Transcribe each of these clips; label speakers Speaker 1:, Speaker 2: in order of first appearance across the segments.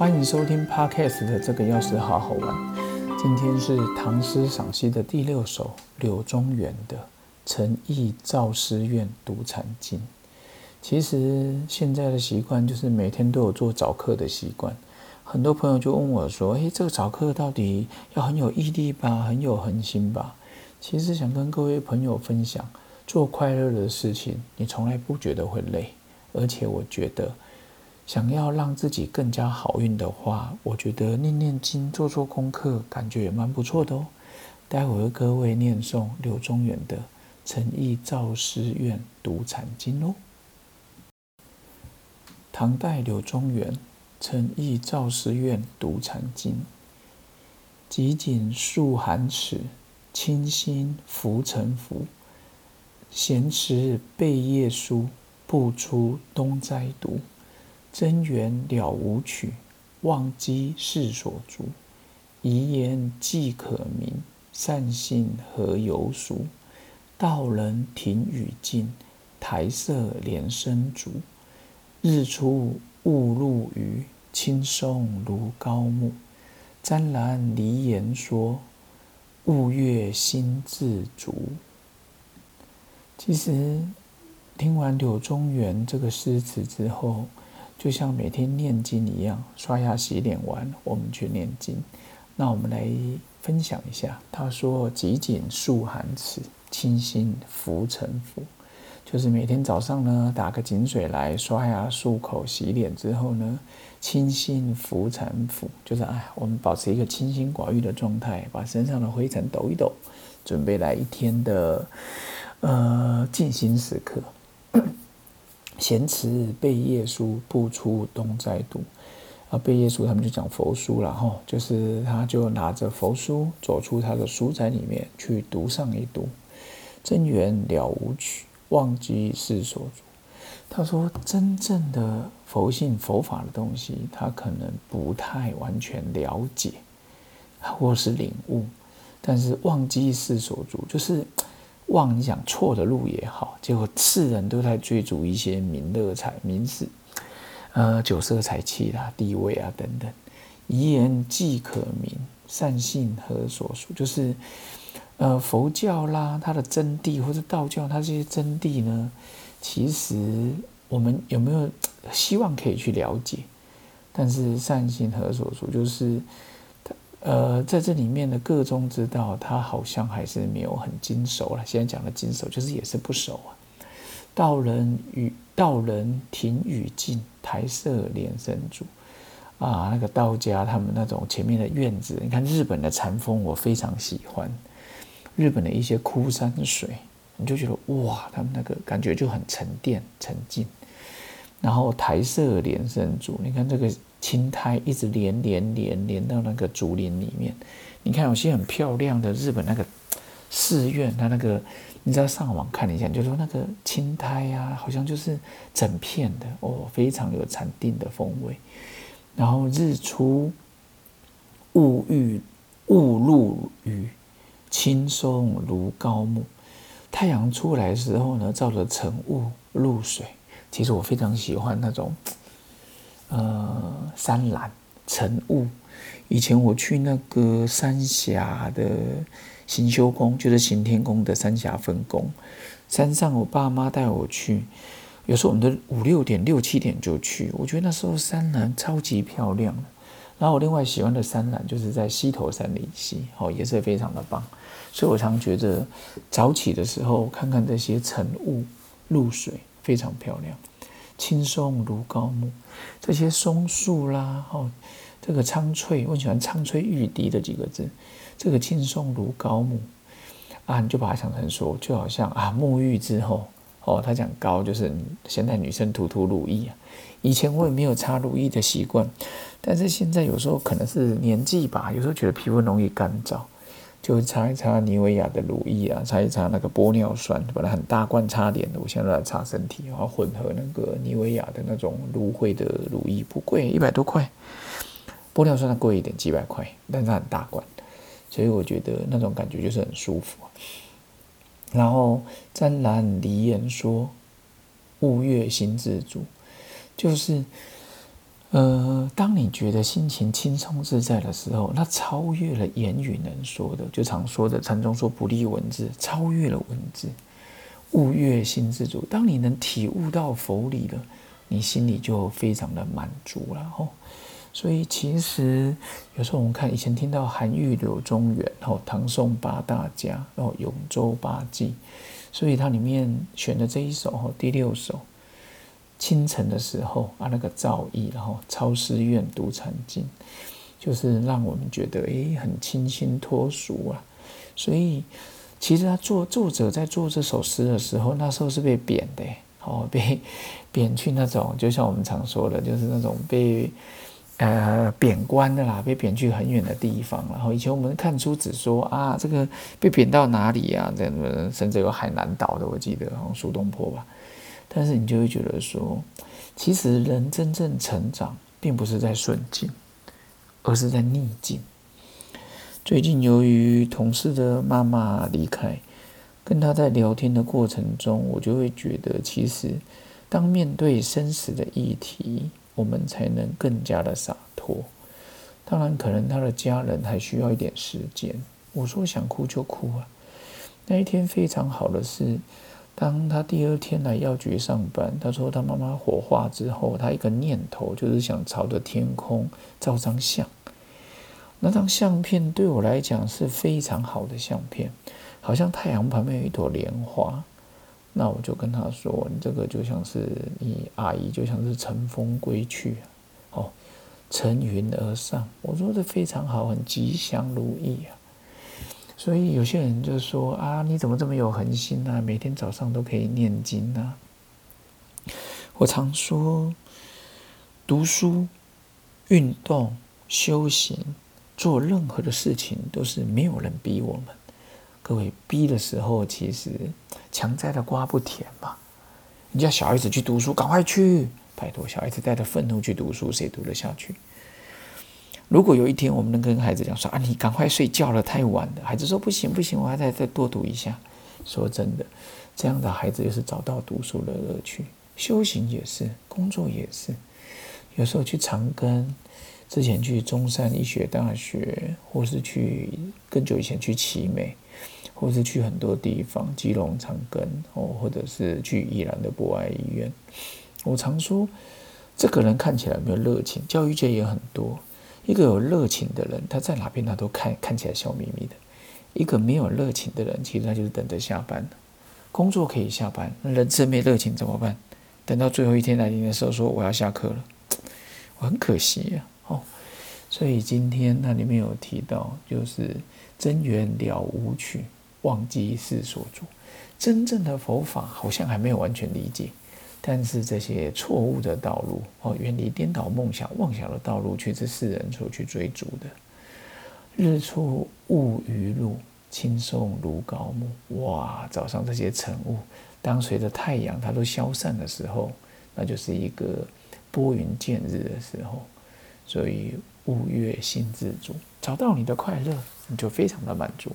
Speaker 1: 欢迎收听 Podcast 的这个钥匙好好玩。今天是唐诗赏析的第六首，柳宗元的《诚意造师院读禅经》。其实现在的习惯就是每天都有做早课的习惯。很多朋友就问我说：“诶，这个早课到底要很有毅力吧，很有恒心吧？”其实想跟各位朋友分享，做快乐的事情，你从来不觉得会累。而且我觉得，想要让自己更加好运的话，我觉得念念经、做做功课，感觉也蛮不错的哦。待会儿各位念诵柳宗元的《诚意造师院读禅经》哦。唐代柳宗元《诚意造师院读禅经》：极锦束寒尺，清心浮沉浮。闲持贝叶书，不出东斋读。真源了无取，忘机世所逐。遗言既可明，善信何由熟？道人庭宇静，台色连生竹。日出雾入余，青松如高木。沾染离言说，雾月心自足。其实听完柳宗元这个诗词之后，就像每天念经一样，刷牙洗脸完，我们去念经。那我们来分享一下，他说：“极锦束寒尺，清心浮沉浮。”就是每天早上呢，打个井水来刷牙、漱口、洗脸之后呢，清心浮沉浮，就是哎，我们保持一个清心寡欲的状态，把身上的灰尘抖一抖，准备来一天的呃静心时刻。闲持贝叶书，不出东斋读。啊，贝叶书他们就讲佛书了哈，就是他就拿着佛书走出他的书斋里面去读上一读，真源了无曲。忘机世所，他说：“真正的佛性佛法的东西，他可能不太完全了解，或是领悟。但是忘机世所，就是忘你讲错的路也好，结果世人都在追逐一些名乐财、名士，呃，酒色财气啦、地位啊等等。遗言既可明，善信何所属？就是。”呃，佛教啦，它的真谛，或者道教，它这些真谛呢，其实我们有没有希望可以去了解？但是善信何所属？就是，呃，在这里面的各宗之道，他好像还是没有很精熟了。现在讲的精熟，就是也是不熟啊。道人与道人庭与静，台色连生竹啊，那个道家他们那种前面的院子，你看日本的禅风，我非常喜欢。日本的一些枯山水，你就觉得哇，他们那个感觉就很沉淀、沉静。然后台色连生竹，你看这个青苔一直连连连连到那个竹林里面。你看有些很漂亮的日本那个寺院，它那个你知道上网看一下，就说那个青苔呀，好像就是整片的哦，非常有禅定的风味。然后日出雾郁雾露雨。轻松如高木，太阳出来的时候呢，照着晨雾露水。其实我非常喜欢那种，呃，山岚晨雾。以前我去那个三峡的行修宫，就是行天宫的三峡分宫，山上我爸妈带我去，有时候我们都五六点、六七点就去。我觉得那时候山岚超级漂亮。然后我另外喜欢的山岚就是在溪头山里溪，哦，也是非常的棒。所以我常觉得早起的时候看看这些晨雾露水非常漂亮，青松如高木，这些松树啦，哦，这个苍翠，我喜欢苍翠欲滴的几个字，这个青松如高木啊，你就把它想成说，就好像啊沐浴之后，哦，他讲高就是现在女生涂涂乳液啊，以前我也没有擦乳液的习惯。但是现在有时候可能是年纪吧，有时候觉得皮肤容易干燥，就擦一擦妮维雅的乳液啊，擦一擦那个玻尿酸，本来很大罐擦脸的，我现在来擦身体，然后混合那个妮维雅的那种芦荟的乳液，不贵，一百多块。玻尿酸它贵一点，几百块，但是很大罐，所以我觉得那种感觉就是很舒服。然后沾染离言说，物悦心自主，就是。呃，当你觉得心情轻松自在的时候，那超越了言语能说的，就常说的禅宗说不立文字，超越了文字，悟越心自主。当你能体悟到佛理了，你心里就非常的满足了吼。所以其实有时候我们看以前听到韩愈、柳宗元，吼唐宋八大家，然后永州八记，所以它里面选的这一首吼第六首。清晨的时候啊，那个造诣，然后超师院读禅经，就是让我们觉得诶很清新脱俗啊。所以其实他作作者在做这首诗的时候，那时候是被贬的，哦，被贬去那种，就像我们常说的，就是那种被呃贬官的啦，被贬去很远的地方。然后以前我们看书只说啊，这个被贬到哪里啊？这样甚至有海南岛的，我记得好像苏东坡吧。但是你就会觉得说，其实人真正成长，并不是在顺境，而是在逆境。最近由于同事的妈妈离开，跟他在聊天的过程中，我就会觉得，其实当面对生死的议题，我们才能更加的洒脱。当然，可能他的家人还需要一点时间。我说想哭就哭啊。那一天非常好的是。当他第二天来药局上班，他说他妈妈火化之后，他一个念头就是想朝着天空照张相。那张相片对我来讲是非常好的相片，好像太阳旁边有一朵莲花。那我就跟他说：“你这个就像是你阿姨，就像是乘风归去，哦，乘云而上。”我说的非常好，很吉祥如意啊。所以有些人就说啊，你怎么这么有恒心呢？每天早上都可以念经呢。我常说，读书、运动、修行，做任何的事情都是没有人逼我们。各位逼的时候，其实强摘的瓜不甜嘛。你叫小孩子去读书，赶快去！拜托，小孩子带着愤怒去读书，谁读得下去？如果有一天我们能跟孩子讲说啊，你赶快睡觉了，太晚了。孩子说不行不行，我还得再多读一下。说真的，这样的孩子也是找到读书的乐趣，修行也是，工作也是。有时候去长庚，之前去中山医学大学，或是去更久以前去奇美，或是去很多地方，基隆长庚哦，或者是去宜兰的博爱医院。我常说，这个人看起来没有热情，教育界也很多。一个有热情的人，他在哪边他都看看起来笑眯眯的；一个没有热情的人，其实他就是等着下班工作可以下班，人生没热情怎么办？等到最后一天来临的时候，说我要下课了，我很可惜呀。哦，所以今天那里面有提到，就是真缘了无趣，忘记世所住。真正的佛法好像还没有完全理解。但是这些错误的道路哦，远离颠倒梦想、妄想的道路，却是世人所去追逐的。日出雾余路，轻松如高木。哇，早上这些晨雾，当随着太阳它都消散的时候，那就是一个拨云见日的时候。所以悟月心自足，找到你的快乐，你就非常的满足。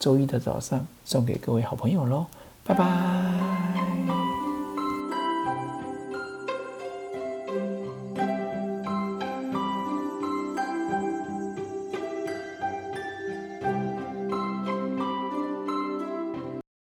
Speaker 1: 周一的早上送给各位好朋友喽，拜拜。